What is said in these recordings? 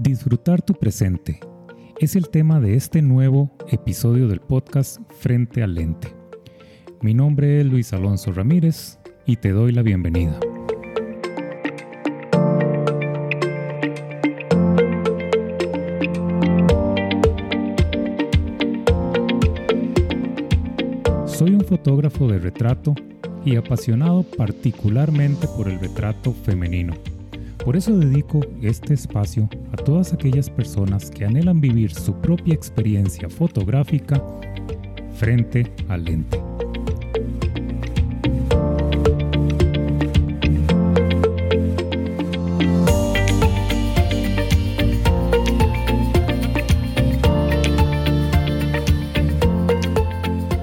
Disfrutar tu presente es el tema de este nuevo episodio del podcast Frente al Lente. Mi nombre es Luis Alonso Ramírez y te doy la bienvenida. Soy un fotógrafo de retrato y apasionado particularmente por el retrato femenino. Por eso dedico este espacio a todas aquellas personas que anhelan vivir su propia experiencia fotográfica frente al lente.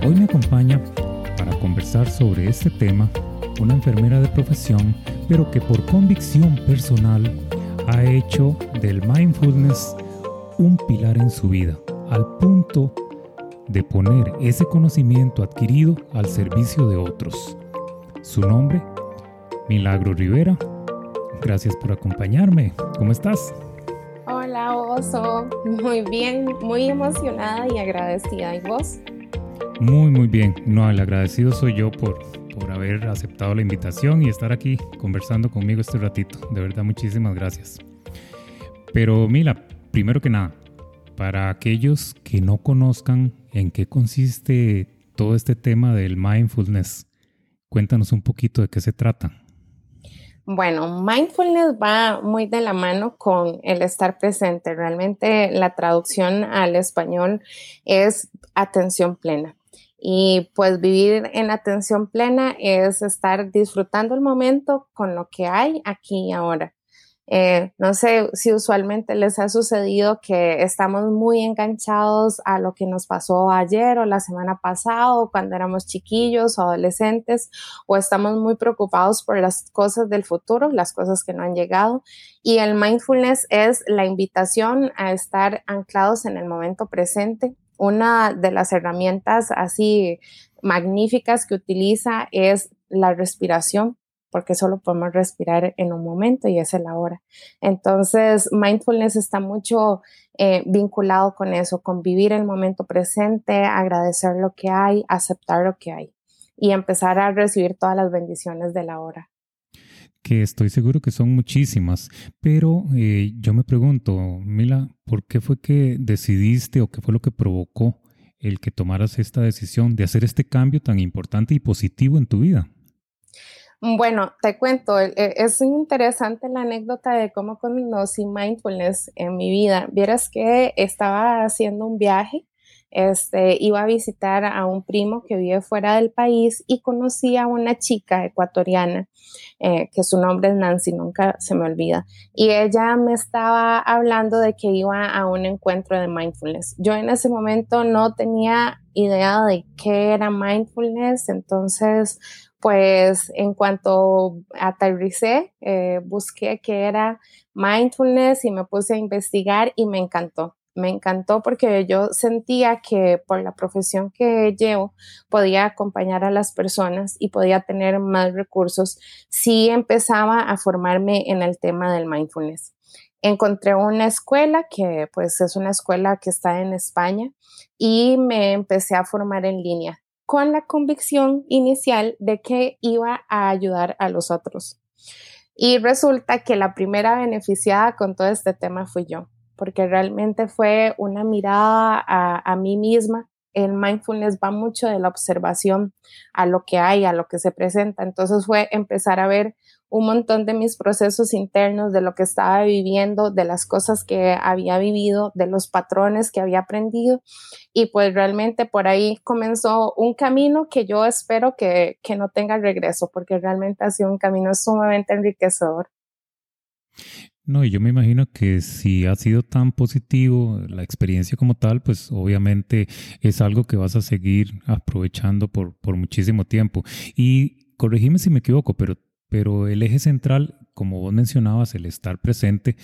Hoy me acompaña para conversar sobre este tema una enfermera de profesión pero que por convicción personal ha hecho del mindfulness un pilar en su vida, al punto de poner ese conocimiento adquirido al servicio de otros. Su nombre, Milagro Rivera. Gracias por acompañarme. ¿Cómo estás? Hola, Oso. Muy bien, muy emocionada y agradecida. ¿Y vos? Muy, muy bien. No, el agradecido soy yo por, haber aceptado la invitación y estar aquí conversando conmigo este ratito. De verdad, muchísimas gracias. Pero Mila, primero que nada, para aquellos que no conozcan en qué consiste todo este tema del mindfulness, cuéntanos un poquito de qué se trata. Bueno, mindfulness va muy de la mano con el estar presente. Realmente la traducción al español es atención plena. Y pues vivir en atención plena es estar disfrutando el momento con lo que hay aquí y ahora. Eh, no sé si usualmente les ha sucedido que estamos muy enganchados a lo que nos pasó ayer o la semana pasada cuando éramos chiquillos o adolescentes o estamos muy preocupados por las cosas del futuro, las cosas que no han llegado. Y el mindfulness es la invitación a estar anclados en el momento presente una de las herramientas así magníficas que utiliza es la respiración, porque solo podemos respirar en un momento y es el ahora. Entonces, mindfulness está mucho eh, vinculado con eso, con vivir el momento presente, agradecer lo que hay, aceptar lo que hay y empezar a recibir todas las bendiciones de la hora que estoy seguro que son muchísimas, pero eh, yo me pregunto, Mila, ¿por qué fue que decidiste o qué fue lo que provocó el que tomaras esta decisión de hacer este cambio tan importante y positivo en tu vida? Bueno, te cuento, e, es interesante la anécdota de cómo conocí mindfulness en mi vida. Vieras que estaba haciendo un viaje este, iba a visitar a un primo que vive fuera del país y conocí a una chica ecuatoriana, eh, que su nombre es Nancy, nunca se me olvida. Y ella me estaba hablando de que iba a un encuentro de mindfulness. Yo en ese momento no tenía idea de qué era mindfulness, entonces pues en cuanto aterricé, eh, busqué qué era mindfulness y me puse a investigar y me encantó me encantó porque yo sentía que por la profesión que llevo podía acompañar a las personas y podía tener más recursos si empezaba a formarme en el tema del mindfulness. Encontré una escuela que pues es una escuela que está en España y me empecé a formar en línea con la convicción inicial de que iba a ayudar a los otros. Y resulta que la primera beneficiada con todo este tema fui yo porque realmente fue una mirada a, mí misma. El mindfulness va mucho de la observación a lo que hay, a lo que se presenta. Entonces fue empezar a ver un montón de mis procesos internos, de lo que estaba viviendo, de las cosas que había vivido, de los patrones que había aprendido. Y pues realmente por ahí comenzó un camino que yo espero que, que no tenga regreso, porque realmente ha sido un camino sumamente enriquecedor. No, y yo me imagino que si ha sido tan positivo la experiencia como tal, pues obviamente es algo que vas a seguir aprovechando por, por muchísimo tiempo. Y corregime si me equivoco, pero, pero el eje central, como vos mencionabas, el estar presente,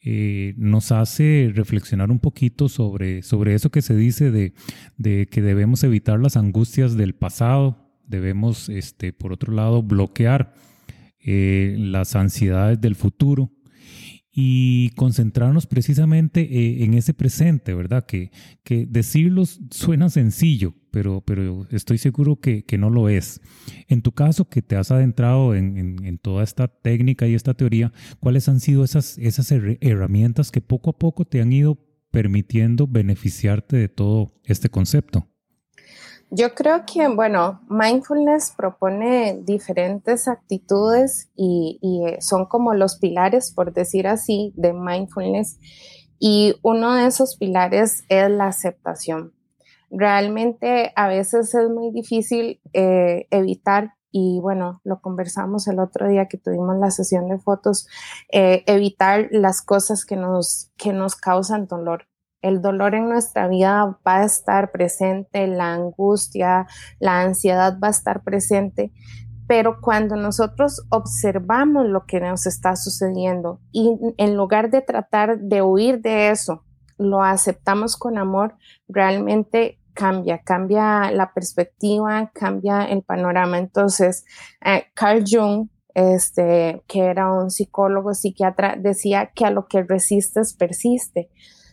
eh, nos hace reflexionar un poquito sobre, sobre eso que se dice de, de que debemos evitar las angustias del pasado, debemos, este, por otro lado, bloquear eh, las ansiedades del futuro y concentrarnos precisamente eh, en ese presente, ¿verdad? Que, que decirlo suena sencillo, pero, pero estoy seguro que, que, no lo es. En tu caso, que te has adentrado en, en, toda esta técnica y esta teoría, ¿cuáles han sido esas, esas herramientas que poco a poco te han ido permitiendo beneficiarte de todo este concepto? Yo creo que, bueno, mindfulness propone diferentes actitudes y, eh, son como los pilares, por decir así, de mindfulness. Y uno de esos pilares es la aceptación. Realmente a veces es muy difícil eh, evitar y bueno, lo conversamos el otro día que tuvimos la sesión de fotos, eh, evitar las cosas que nos, que nos causan dolor. El dolor en nuestra vida va a estar presente, la angustia, la ansiedad va a estar presente, pero cuando nosotros observamos lo que nos está sucediendo y en lugar de tratar de huir de eso, lo aceptamos con amor, realmente cambia, cambia la perspectiva, cambia el panorama. Entonces, eh, Carl Jung, este, que era un psicólogo psiquiatra, decía que a lo que resistes persiste.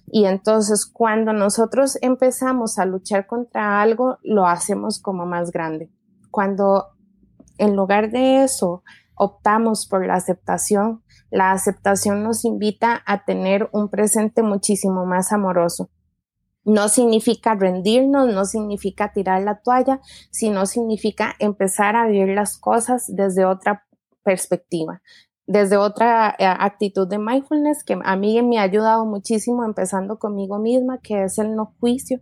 Y entonces cuando nosotros empezamos a luchar contra algo, lo hacemos como más grande. Cuando en lugar de eso optamos por la aceptación, la aceptación nos invita a tener un presente muchísimo más amoroso. No significa rendirnos, no significa tirar la toalla, sino significa empezar a vivir las cosas desde otra perspectiva desde otra eh, actitud de mindfulness que a mí me ha ayudado muchísimo, empezando conmigo misma, que es el no juicio.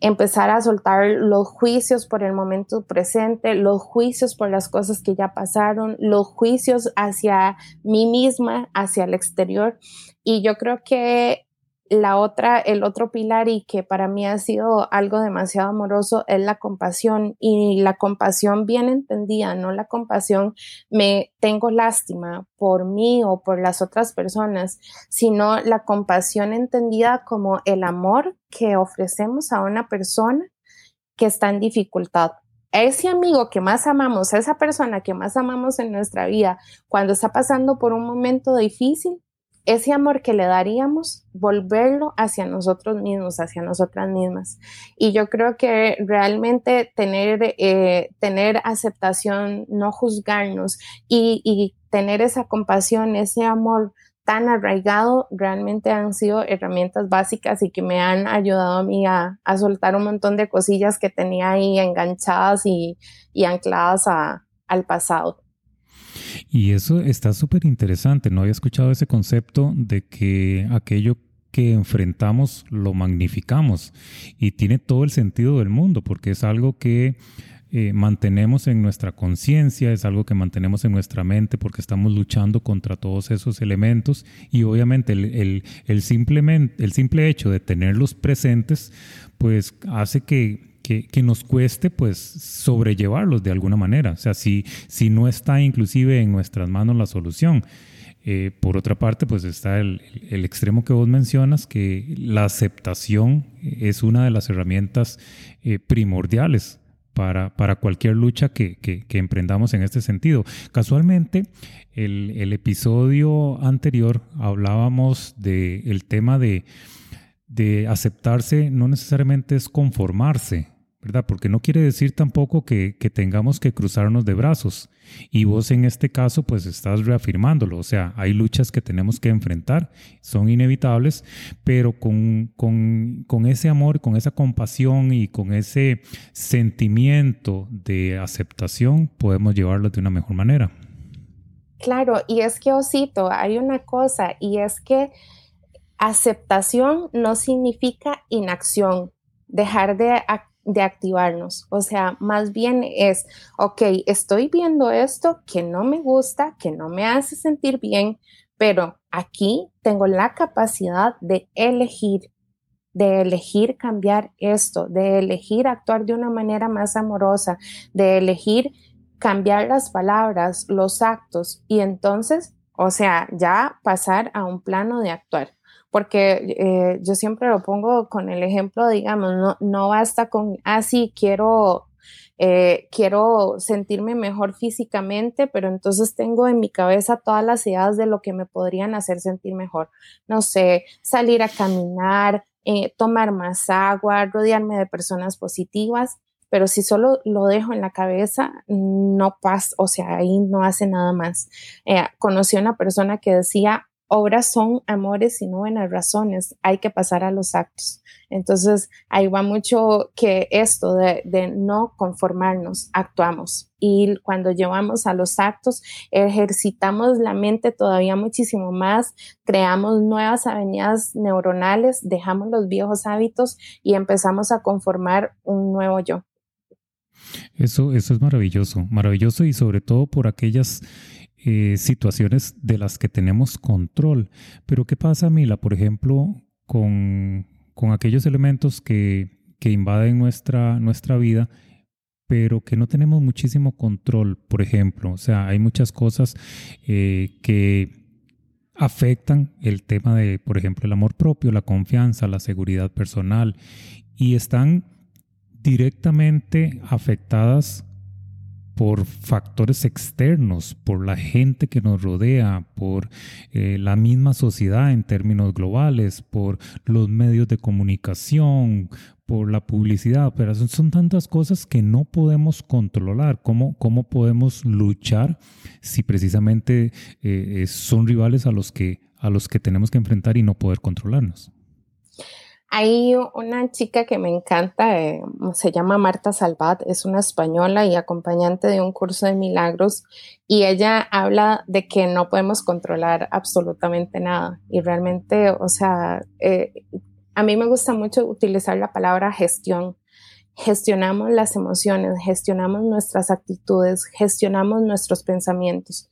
Empezar a soltar los juicios por el momento presente, los juicios por las cosas que ya pasaron, los juicios hacia mí misma, hacia el exterior. Y yo creo que la otra, el otro pilar y que para mí ha sido algo demasiado amoroso es la compasión y la compasión bien entendida, no la compasión me tengo lástima por mí o por las otras personas, sino la compasión entendida como el amor que ofrecemos a una persona que está en dificultad. Ese amigo que más amamos, esa persona que más amamos en nuestra vida, cuando está pasando por un momento difícil, ese amor que le daríamos, volverlo hacia nosotros mismos, hacia nosotras mismas. Y yo creo que realmente tener, eh, tener aceptación, no juzgarnos y, tener esa compasión, ese amor tan arraigado, realmente han sido herramientas básicas y que me han ayudado a mí a, a soltar un montón de cosillas que tenía ahí enganchadas y, y ancladas a, al pasado. Y eso está súper interesante. No había escuchado ese concepto de que aquello que enfrentamos lo magnificamos y tiene todo el sentido del mundo porque es algo que eh, mantenemos en nuestra conciencia, es algo que mantenemos en nuestra mente porque estamos luchando contra todos esos elementos y obviamente el, el, simplemente, el simple hecho de tenerlos presentes pues hace que que, nos cueste pues sobrellevarlos de alguna manera. O sea, si, si no está inclusive en nuestras manos la solución. Eh, por otra parte, pues está el, extremo que vos mencionas, que la aceptación es una de las herramientas eh, primordiales para, para, cualquier lucha que, que, que, emprendamos en este sentido. Casualmente, el, el episodio anterior hablábamos del tema de, de aceptarse, no necesariamente es conformarse, ¿verdad? Porque no quiere decir tampoco que, tengamos que cruzarnos de brazos. Y vos en este caso, pues estás reafirmándolo. O sea, hay luchas que tenemos que enfrentar, son inevitables, pero con, con ese amor, con esa compasión y con ese sentimiento de aceptación, podemos llevarlo de una mejor manera. Claro, y es que, Osito, hay una cosa, y es que aceptación no significa inacción, dejar de de activarnos. O sea, más bien es, ok, estoy viendo esto que no me gusta, que no me hace sentir bien, pero aquí tengo la capacidad de elegir, de elegir cambiar esto, de elegir actuar de una manera más amorosa, de elegir cambiar las palabras, los actos y entonces, o sea, ya pasar a un plano de actuar porque eh, yo siempre lo pongo con el ejemplo, digamos, no, no basta con, ah, sí, quiero, eh, quiero sentirme mejor físicamente, pero entonces tengo en mi cabeza todas las ideas de lo que me podrían hacer sentir mejor. No sé, salir a caminar, eh, tomar más agua, rodearme de personas positivas, pero si solo lo dejo en la cabeza, no pasa, o sea, ahí no hace nada más. Conocí a una persona que decía, obras son amores y no buenas razones, hay que pasar a los actos. Entonces, ahí va mucho que esto de, no conformarnos, actuamos. Y cuando llevamos a los actos, ejercitamos la mente todavía muchísimo más, creamos nuevas avenidas neuronales, dejamos los viejos hábitos y empezamos a conformar un nuevo yo. Eso, eso es maravilloso, maravilloso y sobre todo por aquellas eh, situaciones de las que tenemos control. Pero ¿qué pasa, Mila, por ejemplo, con, con aquellos elementos que, que invaden nuestra, nuestra vida? pero que no tenemos muchísimo control, por ejemplo. O sea, hay muchas cosas eh, que afectan el tema de, por ejemplo, el amor propio, la confianza, la seguridad personal, y están directamente afectadas por factores externos, por la gente que nos rodea, por eh, la misma sociedad en términos globales, por los medios de comunicación, por la publicidad, pero son, tantas cosas que no podemos controlar. ¿Cómo, cómo podemos luchar si precisamente eh, son rivales a los, que, a los que tenemos que enfrentar y no poder controlarnos? Hay una chica que me encanta, eh, se llama Marta Salvat, es una española y acompañante de un curso de milagros y ella habla de que no podemos controlar absolutamente nada y realmente, o sea, eh, a mí me gusta mucho utilizar la palabra gestión. Gestionamos las emociones, gestionamos nuestras actitudes, gestionamos nuestros pensamientos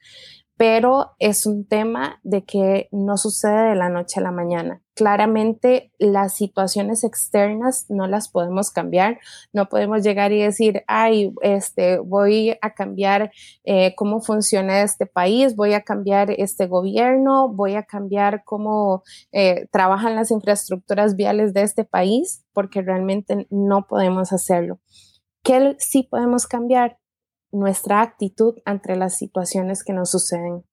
pero es un tema de que no sucede de la noche a la mañana. Claramente las situaciones externas no las podemos cambiar, no podemos llegar y decir, ay, este, voy a cambiar eh, cómo funciona este país, voy a cambiar este gobierno, voy a cambiar cómo eh, trabajan las infraestructuras viales de este país, porque realmente no podemos hacerlo. ¿Qué sí podemos cambiar? Nuestra actitud ante las situaciones que nos suceden.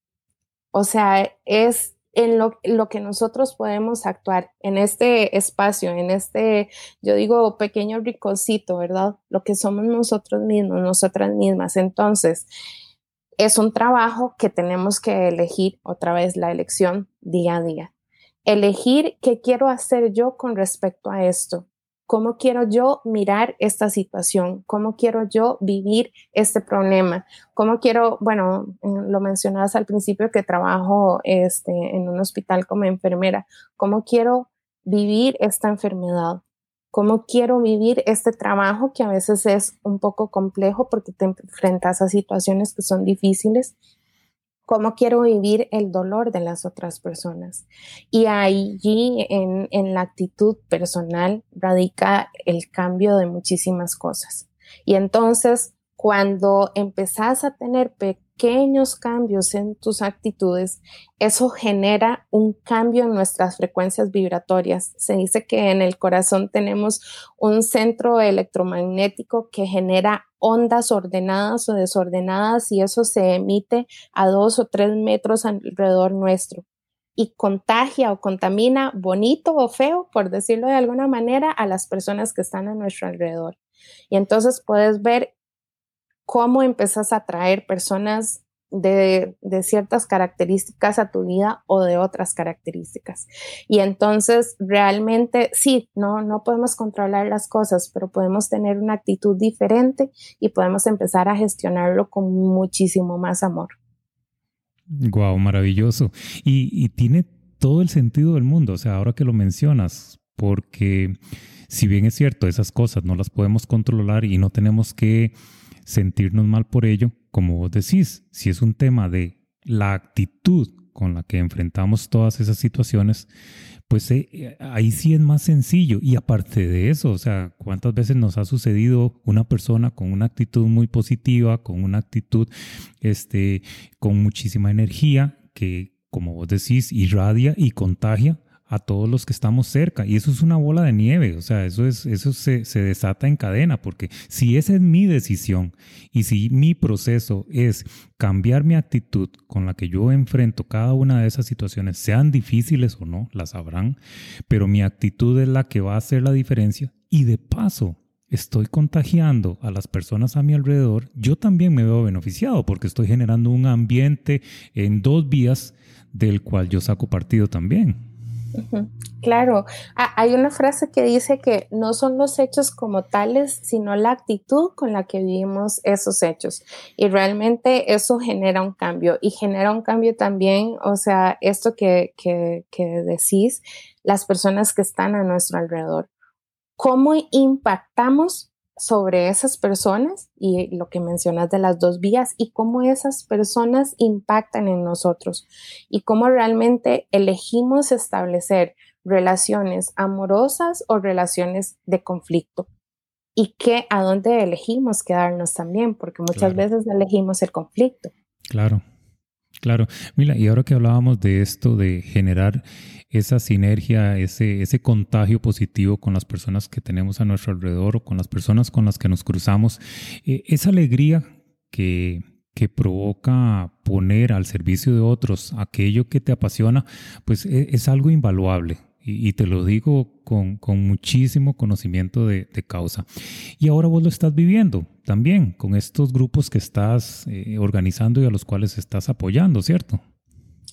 O sea, es en lo, lo, que nosotros podemos actuar en este espacio, en este, yo digo, pequeño ricocito, ¿verdad? Lo que somos nosotros mismos, nosotras mismas. Entonces, es un trabajo que tenemos que elegir otra vez la elección día a día. Elegir qué quiero hacer yo con respecto a esto. ¿Cómo quiero yo mirar esta situación? ¿Cómo quiero yo vivir este problema? ¿Cómo quiero, bueno, lo mencionabas al principio que trabajo este, en un hospital como enfermera, ¿cómo quiero vivir esta enfermedad? ¿Cómo quiero vivir este trabajo que a veces es un poco complejo porque te enfrentas a situaciones que son difíciles? Cómo quiero vivir el dolor de las otras personas. Y allí en, en la actitud personal radica el cambio de muchísimas cosas. Y entonces, cuando empezás a tener pequeños cambios en tus actitudes, eso genera un cambio en nuestras frecuencias vibratorias. Se dice que en el corazón tenemos un centro electromagnético que genera ondas ordenadas o desordenadas y eso se emite a dos o tres metros alrededor nuestro y contagia o contamina bonito o feo, por decirlo de alguna manera, a las personas que están a nuestro alrededor. Y entonces puedes ver cómo empezás a atraer personas de, ciertas características a tu vida o de otras características. Y entonces realmente sí, no, no podemos controlar las cosas, pero podemos tener una actitud diferente y podemos empezar a gestionarlo con muchísimo más amor. Guau, maravilloso. Y, y tiene todo el sentido del mundo, o sea, ahora que lo mencionas, porque si bien es cierto, esas cosas no las podemos controlar y no tenemos que sentirnos mal por ello, como vos decís, si es un tema de la actitud con la que enfrentamos todas esas situaciones, pues eh, ahí sí es más sencillo. Y aparte de eso, o sea, ¿cuántas veces nos ha sucedido una persona con una actitud muy positiva, con una actitud este, con muchísima energía, que, como vos decís, irradia y contagia a todos los que estamos cerca. Y eso es una bola de nieve, o sea, eso, es, eso se, se, desata en cadena, porque si esa es mi decisión y si mi proceso es cambiar mi actitud con la que yo enfrento cada una de esas situaciones, sean difíciles o no, las sabrán, pero mi actitud es la que va a hacer la diferencia. Y de paso, estoy contagiando a las personas a mi alrededor, yo también me veo beneficiado porque estoy generando un ambiente en dos vías del cual yo saco partido también. Claro, ah, hay una frase que dice que no son los hechos como tales, sino la actitud con la que vivimos esos hechos. Y realmente eso genera un cambio y genera un cambio también, o sea, esto que, que, que decís, las personas que están a nuestro alrededor. ¿Cómo impactamos sobre esas personas y lo que mencionas de las dos vías y cómo esas personas impactan en nosotros y cómo realmente elegimos establecer relaciones amorosas o relaciones de conflicto y que a dónde elegimos quedarnos también, porque muchas veces elegimos el conflicto. Claro, claro. Mira, y ahora que hablábamos de esto, de generar esa sinergia, ese, ese contagio positivo con las personas que tenemos a nuestro alrededor o con las personas con las que nos cruzamos, eh, esa alegría que, que provoca poner al servicio de otros aquello que te apasiona, pues e, es, algo invaluable. Y, te lo digo con, con muchísimo conocimiento de, causa. Y ahora vos lo estás viviendo también con estos grupos que estás eh, organizando y a los cuales estás apoyando, ¿cierto?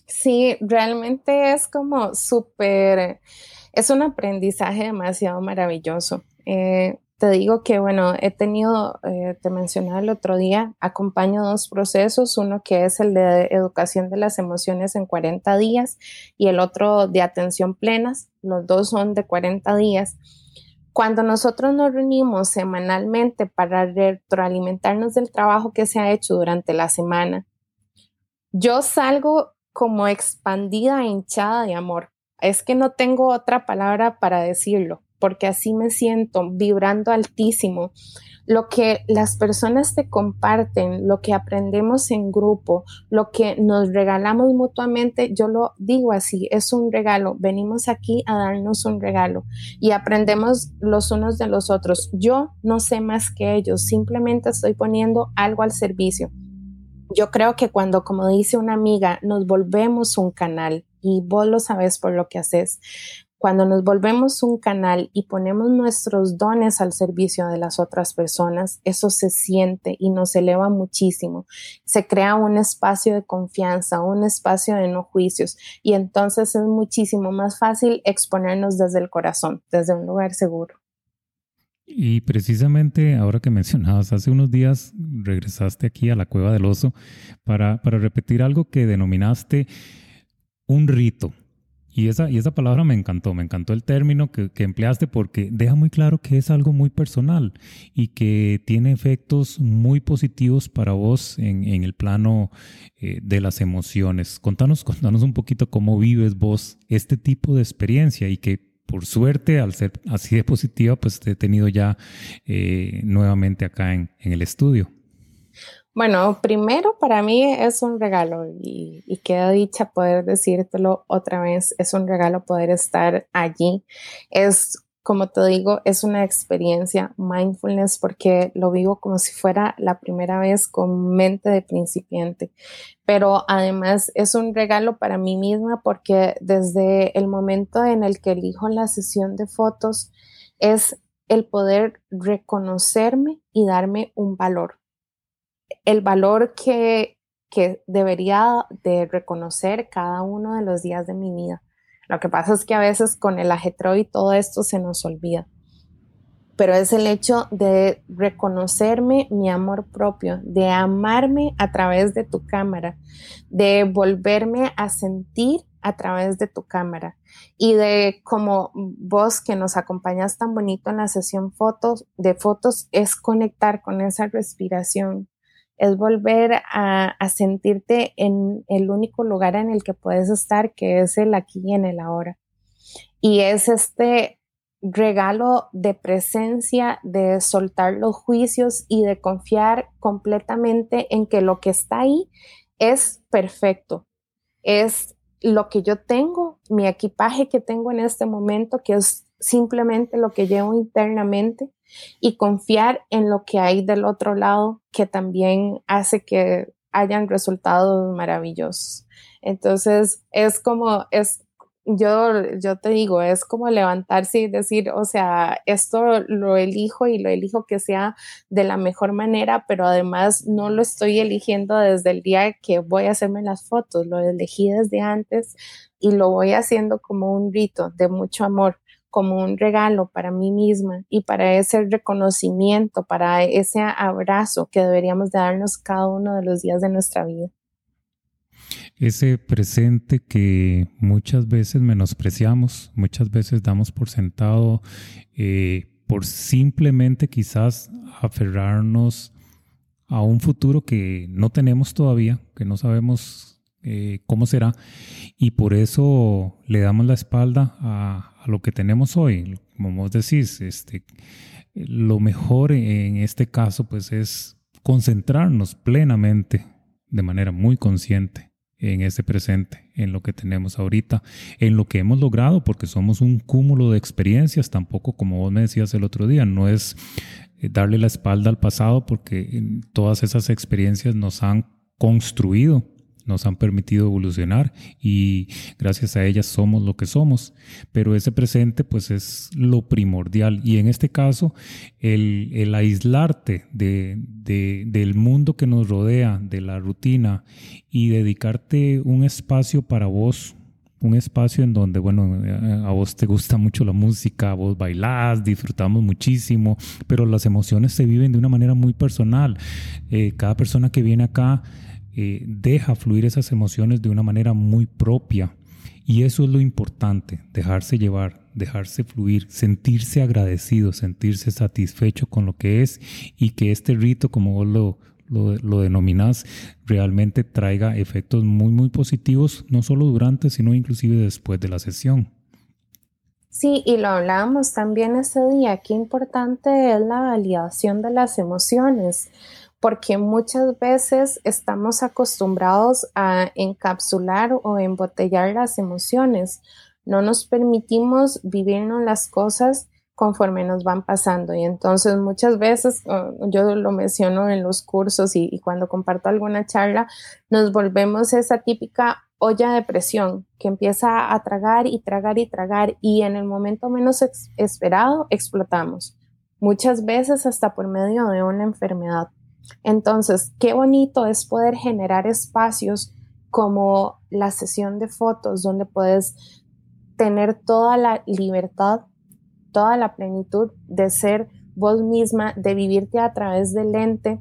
Sí, realmente es como súper, es un aprendizaje demasiado maravilloso. Eh, te digo que, bueno, he tenido, eh, te mencionaba el otro día, acompaño dos procesos, uno que es el de educación de las emociones en 40 días y el otro de atención plenas, los dos son de 40 días. Cuando nosotros nos reunimos semanalmente para retroalimentarnos del trabajo que se ha hecho durante la semana, yo salgo como expandida e hinchada de amor. Es que no tengo otra palabra para decirlo, porque así me siento vibrando altísimo. Lo que las personas te comparten, lo que aprendemos en grupo, lo que nos regalamos mutuamente, yo lo digo así, es un regalo. Venimos aquí a darnos un regalo y aprendemos los unos de los otros. Yo no sé más que ellos, simplemente estoy poniendo algo al servicio yo creo que cuando, como dice una amiga, nos volvemos un canal, y vos lo sabes por lo que haces, cuando nos volvemos un canal y ponemos nuestros dones al servicio de las otras personas, eso se siente y nos eleva muchísimo. Se crea un espacio de confianza, un espacio de no juicios y entonces es muchísimo más fácil exponernos desde el corazón, desde un lugar seguro. Y precisamente ahora que mencionabas, hace unos días regresaste aquí a la cueva del oso para, para repetir algo que denominaste un rito. Y esa, y esa palabra me encantó, me encantó el término que, que, empleaste porque deja muy claro que es algo muy personal y que tiene efectos muy positivos para vos en, en el plano eh, de las emociones. Contanos, contanos un poquito cómo vives vos este tipo de experiencia y que por suerte, al ser así de positiva, pues te he tenido ya eh, nuevamente acá en, el estudio. Bueno, primero para mí es un regalo y, queda dicha poder decírtelo otra vez, es un regalo poder estar allí. Es como te digo, es una experiencia mindfulness porque lo vivo como si fuera la primera vez con mente de principiante. Pero además es un regalo para mí misma porque desde el momento en el que elijo la sesión de fotos es el poder reconocerme y darme un valor. El valor que, que debería de reconocer cada uno de los días de mi vida lo que pasa es que a veces con el ajetreo y todo esto se nos olvida. Pero es el hecho de reconocerme mi amor propio, de amarme a través de tu cámara, de volverme a sentir a través de tu cámara y de como vos que nos acompañas tan bonito en la sesión fotos de fotos es conectar con esa respiración, es volver a, sentirte en el único lugar en el que puedes estar, que es el aquí y en el ahora. Y es este regalo de presencia, de soltar los juicios y de confiar completamente en que lo que está ahí es perfecto, es lo que yo tengo mi equipaje que tengo en este momento, que es simplemente lo que llevo internamente, y confiar en lo que hay del otro lado, que también hace que hayan resultados maravillosos. Entonces, es como, es yo, yo te digo, es como levantarse y decir, o sea, esto lo elijo y lo elijo que sea de la mejor manera, pero además no lo estoy eligiendo desde el día que voy a hacerme las fotos, lo elegí desde antes y lo voy haciendo como un rito de mucho amor como un regalo para mí misma y para ese reconocimiento, para ese abrazo que deberíamos darnos cada uno de los días de nuestra vida. Ese presente que muchas veces menospreciamos, muchas veces damos por sentado eh, por simplemente quizás aferrarnos a un futuro que no tenemos todavía, que no sabemos eh, cómo será, y por eso le damos la espalda a, a, lo que tenemos hoy. Como vos decís, este, lo mejor en este caso pues es concentrarnos plenamente, de manera muy consciente en ese presente, en lo que tenemos ahorita, en lo que hemos logrado, porque somos un cúmulo de experiencias, tampoco como vos me decías el otro día, no es eh, darle la espalda al pasado, porque todas esas experiencias nos han construido nos han permitido evolucionar y gracias a ellas somos lo que somos. Pero ese presente pues es lo primordial y en este caso el, aislarte de, del mundo que nos rodea, de la rutina y dedicarte un espacio para vos, un espacio en donde, bueno, a vos te gusta mucho la música, a vos bailás, disfrutamos muchísimo, pero las emociones se viven de una manera muy personal. Eh, cada persona que viene acá eh, deja fluir esas emociones de una manera muy propia. Y eso es lo importante, dejarse llevar, dejarse fluir, sentirse agradecido, sentirse satisfecho con lo que es y que este rito, como vos lo, lo, lo denominás, realmente traiga efectos muy, muy positivos, no solo durante, sino inclusive después de la sesión. Sí, y lo hablábamos también ese día, qué importante es la validación de las emociones, porque muchas veces estamos acostumbrados a encapsular o embotellar las emociones. No nos permitimos vivirnos las cosas conforme nos van pasando. Y entonces muchas veces, yo lo menciono en los cursos y, cuando comparto alguna charla, nos volvemos esa típica olla de presión que empieza a tragar y tragar y tragar y en el momento menos esperado explotamos. Muchas veces hasta por medio de una enfermedad. Entonces, qué bonito es poder generar espacios como la sesión de fotos donde puedes tener toda la libertad, toda la plenitud de ser vos misma, de vivirte a través del lente,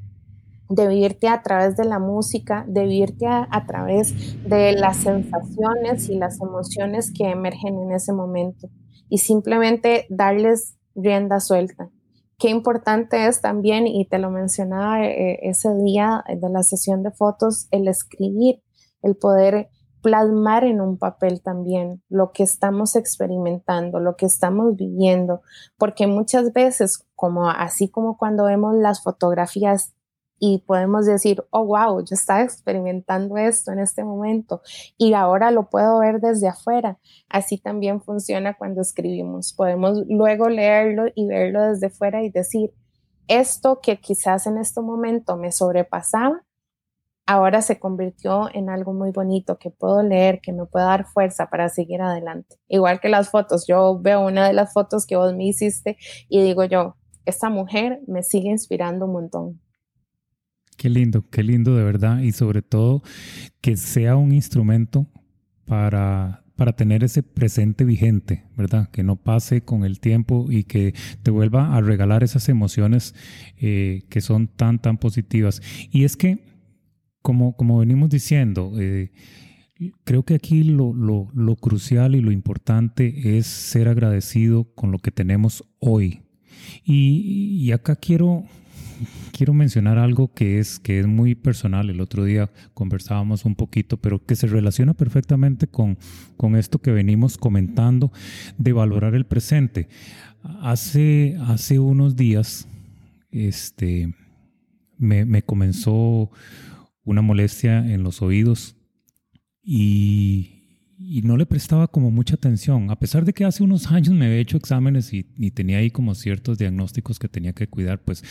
de vivirte a través de la música, de vivirte a, través de las sensaciones y las emociones que emergen en ese momento. Y simplemente darles rienda suelta qué importante es también, y te lo mencionaba eh, ese día de la sesión de fotos, el escribir, el poder plasmar en un papel también lo que estamos experimentando, lo que estamos viviendo, porque muchas veces, como así como cuando vemos las fotografías y podemos decir, oh, wow, yo estaba experimentando esto en este momento y ahora lo puedo ver desde afuera. Así también funciona cuando escribimos. Podemos luego leerlo y verlo desde fuera y decir, esto que quizás en este momento me sobrepasaba, ahora se convirtió en algo muy bonito que puedo leer, que me puede dar fuerza para seguir adelante. Igual que las fotos, yo veo una de las fotos que vos me hiciste y digo yo, esta mujer me sigue inspirando un montón. Qué lindo, qué lindo de verdad y sobre todo que sea un instrumento para, para tener ese presente vigente, ¿verdad? Que no pase con el tiempo y que te vuelva a regalar esas emociones eh, que son tan, tan positivas. Y es que, como, como venimos diciendo, eh, creo que aquí lo, lo, lo crucial y lo importante es ser agradecido con lo que tenemos hoy. Y, y acá quiero quiero mencionar algo que es, que es muy personal. El otro día conversábamos un poquito, pero que se relaciona perfectamente con, con esto que venimos comentando de valorar el presente. Hace, hace unos días este, me, me comenzó una molestia en los oídos y, y no le prestaba como mucha atención, a pesar de que hace unos años me había hecho exámenes y, y, tenía ahí como ciertos diagnósticos que tenía que cuidar, pues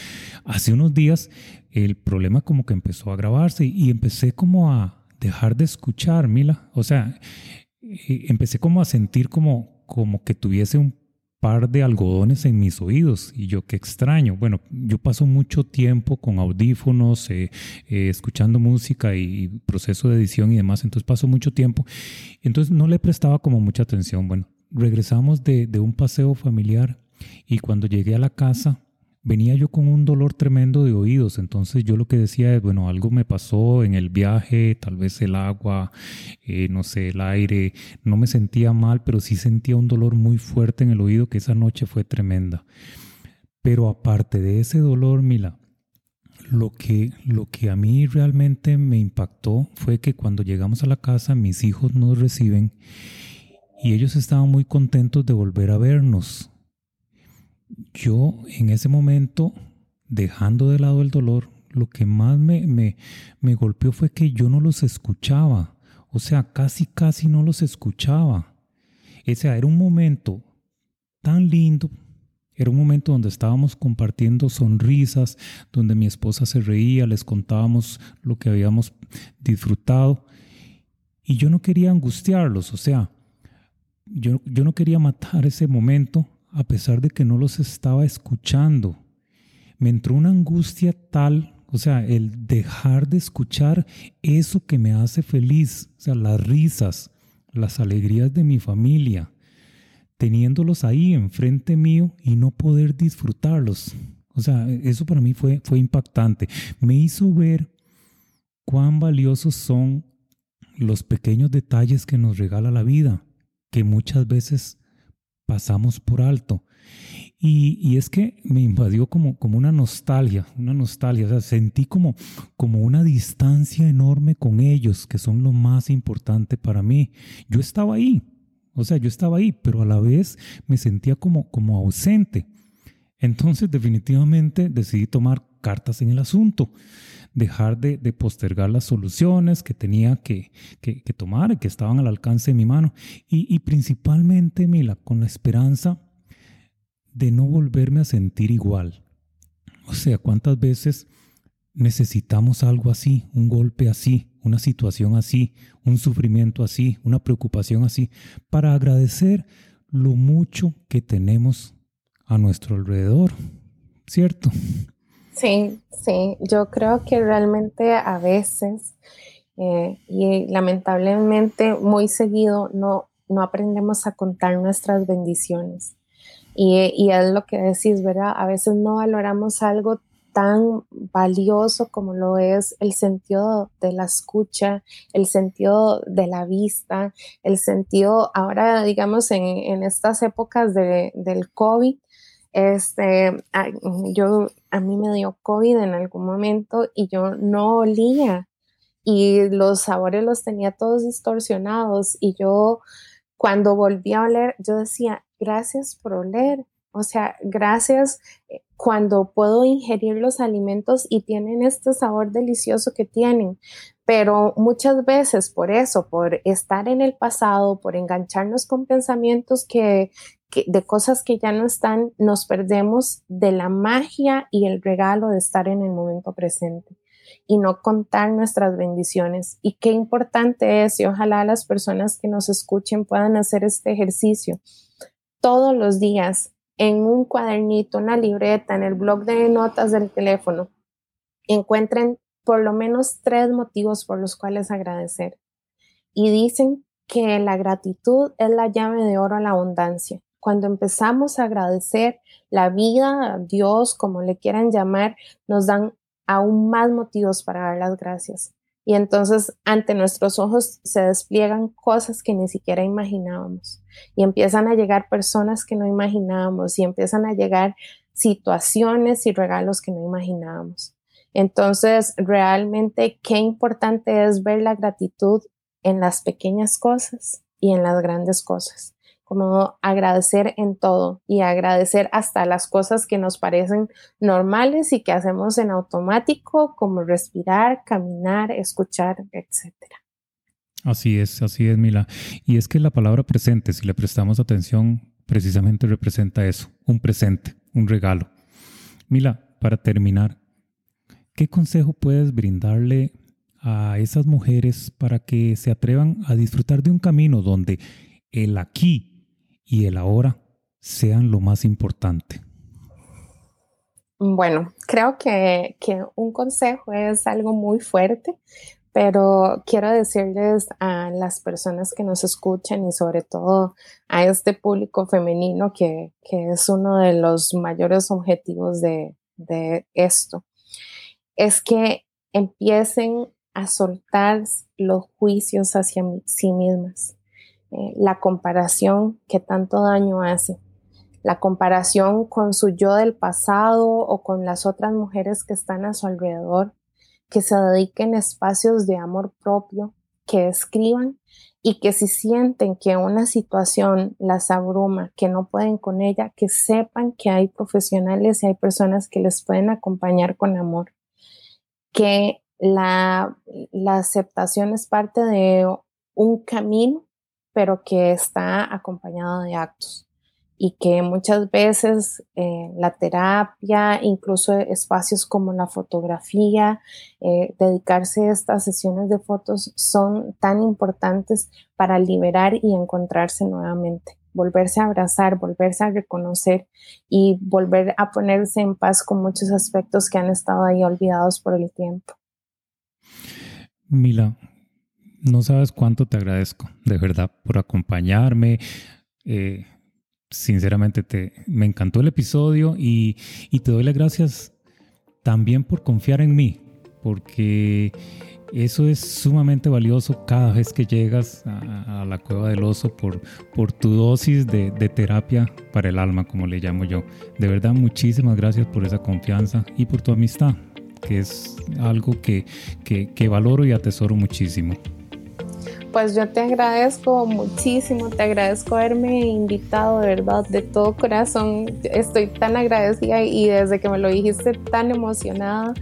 hace unos días el problema como que empezó a agravarse y empecé como a dejar de escuchar, Mila. O sea, empecé como a sentir como, como que tuviese un par de algodones en mis oídos y yo qué extraño. Bueno, yo paso mucho tiempo con audífonos, eh, eh, escuchando música y, proceso de edición y demás, entonces paso mucho tiempo. Entonces no le prestaba como mucha atención. Bueno, regresamos de, de un paseo familiar y cuando llegué a la casa venía yo con un dolor tremendo de oídos, entonces yo lo que decía es, bueno, algo me pasó en el viaje, tal vez el agua, eh, no sé, el aire, no me sentía mal, pero sí sentía un dolor muy fuerte en el oído que esa noche fue tremenda. Pero aparte de ese dolor, Mila, lo que, lo que a mí realmente me impactó fue que cuando llegamos a la casa mis hijos nos reciben y ellos estaban muy contentos de volver a vernos yo en ese momento, dejando de lado el dolor, lo que más me, me, me golpeó fue que yo no los escuchaba. O sea, casi, casi no los escuchaba. O sea, era un momento tan lindo. Era un momento donde estábamos compartiendo sonrisas, donde mi esposa se reía, les contábamos lo que habíamos disfrutado. Y yo no quería angustiarlos, o sea, yo, yo no quería matar ese momento a pesar de que no los estaba escuchando. Me entró una angustia tal, o sea, el dejar de escuchar eso que me hace feliz, o sea, las risas, las alegrías de mi familia, teniéndolos ahí enfrente mío y no poder disfrutarlos. O sea, eso para mí fue, fue impactante. Me hizo ver cuán valiosos son los pequeños detalles que nos regala la vida, que muchas veces pasamos por alto. Y, es que me invadió como, como una nostalgia, una nostalgia, o sea, sentí como, como una distancia enorme con ellos, que son lo más importante para mí. Yo estaba ahí, o sea, yo estaba ahí, pero a la vez me sentía como, como ausente. Entonces definitivamente decidí tomar cartas en el asunto dejar de, postergar las soluciones que tenía que, que, que, tomar, que estaban al alcance de mi mano. Y, y principalmente, Mila, con la esperanza de no volverme a sentir igual. O sea, ¿cuántas veces necesitamos algo así, un golpe así, una situación así, un sufrimiento así, una preocupación así, para agradecer lo mucho que tenemos a nuestro alrededor? ¿Cierto? Sí, sí, yo creo que realmente a veces eh, y lamentablemente muy seguido no, no aprendemos a contar nuestras bendiciones. Y, y, es lo que decís, ¿verdad? A veces no valoramos algo tan valioso como lo es el sentido de la escucha, el sentido de la vista, el sentido, ahora digamos en, en estas épocas de, del COVID, este, yo, a mí me dio COVID en algún momento y yo no olía y los sabores los tenía todos distorsionados y yo cuando volví a oler, yo decía, gracias por oler, o sea, gracias eh, cuando puedo ingerir los alimentos y tienen este sabor delicioso que tienen. Pero muchas veces por eso, por estar en el pasado, por engancharnos con pensamientos que, de cosas que ya no están, nos perdemos de la magia y el regalo de estar en el momento presente y no contar nuestras bendiciones. Y qué importante es, y ojalá las personas que nos escuchen puedan hacer este ejercicio todos los días en un cuadernito, una libreta, en el blog de notas del teléfono. Encuentren por lo menos tres motivos por los cuales agradecer. Y dicen que la gratitud es la llave de oro a la abundancia cuando empezamos a agradecer la vida, a Dios, como le quieran llamar, nos dan aún más motivos para dar las gracias. Y entonces ante nuestros ojos se despliegan cosas que ni siquiera imaginábamos. Y empiezan a llegar personas que no imaginábamos y empiezan a llegar situaciones y regalos que no imaginábamos. Entonces, realmente, qué importante es ver la gratitud en las pequeñas cosas y en las grandes cosas como agradecer en todo y agradecer hasta las cosas que nos parecen normales y que hacemos en automático, como respirar, caminar, escuchar, etc. Así es, así es, Mila. Y es que la palabra presente, si le prestamos atención, precisamente representa eso, un presente, un regalo. Mila, para terminar, ¿qué consejo puedes brindarle a esas mujeres para que se atrevan a disfrutar de un camino donde el aquí y el ahora sean lo más importante? Bueno, creo que, que, un consejo es algo muy fuerte, pero quiero decirles a las personas que nos escuchan y sobre todo a este público femenino que, que es uno de los mayores objetivos de, de esto, es que empiecen a soltar los juicios hacia sí mismas, eh, la comparación que tanto daño hace, la comparación con su yo del pasado o con las otras mujeres que están a su alrededor que se dediquen espacios de amor propio, que escriban y que si sienten que una situación las abruma, que no pueden con ella, que sepan que hay profesionales y hay personas que les pueden acompañar con amor, que la, la aceptación es parte de un camino, pero que está acompañado de actos y que muchas veces eh, la terapia, incluso espacios como la fotografía, eh, dedicarse a estas sesiones de fotos son tan importantes para liberar y encontrarse nuevamente, volverse a abrazar, volverse a reconocer y volver a ponerse en paz con muchos aspectos que han estado ahí olvidados por el tiempo. Mila, no sabes cuánto te agradezco, de verdad, por acompañarme. Eh, sinceramente te, me encantó el episodio y, te doy las gracias también por confiar en mí, porque eso es sumamente valioso cada vez que llegas a, la cueva del oso por, por tu dosis de, terapia para el alma, como le llamo yo. De verdad, muchísimas gracias por esa confianza y por tu amistad, que es algo que, que valoro y atesoro muchísimo pues yo te agradezco muchísimo, te agradezco haberme invitado de verdad, de todo corazón. Estoy tan agradecida y desde que me lo dijiste tan emocionada.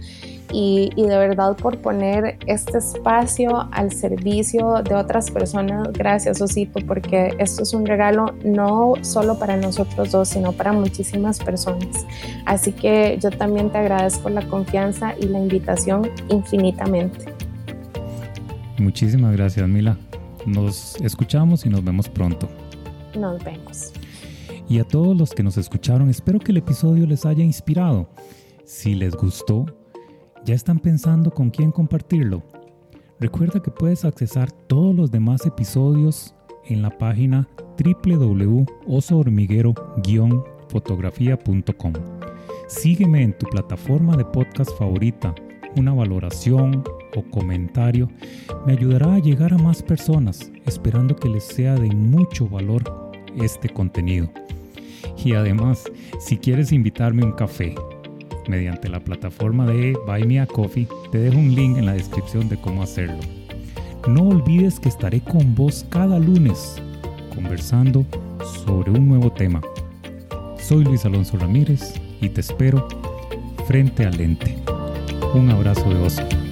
Y, y, de verdad por poner este espacio al servicio de otras personas. Gracias, Osito, porque esto es un regalo no solo para nosotros dos, sino para muchísimas personas. Así que yo también te agradezco la confianza y la invitación infinitamente. Muchísimas gracias, Mila. Nos escuchamos y nos vemos pronto. Nos vemos. Y a todos los que nos escucharon, espero que el episodio les haya inspirado. Si les gustó, ya están pensando con quién compartirlo. Recuerda que puedes accesar todos los demás episodios en la página www.osohormiguero-fotografía.com. Sígueme en tu plataforma de podcast favorita. Una valoración, o comentario me ayudará a llegar a más personas, esperando que les sea de mucho valor este contenido. Y además, si quieres invitarme a un café, mediante la plataforma de Buy Me a Coffee, te dejo un link en la descripción de cómo hacerlo. No olvides que estaré con vos cada lunes conversando sobre un nuevo tema. Soy Luis Alonso Ramírez y te espero frente al lente. Un abrazo de oso.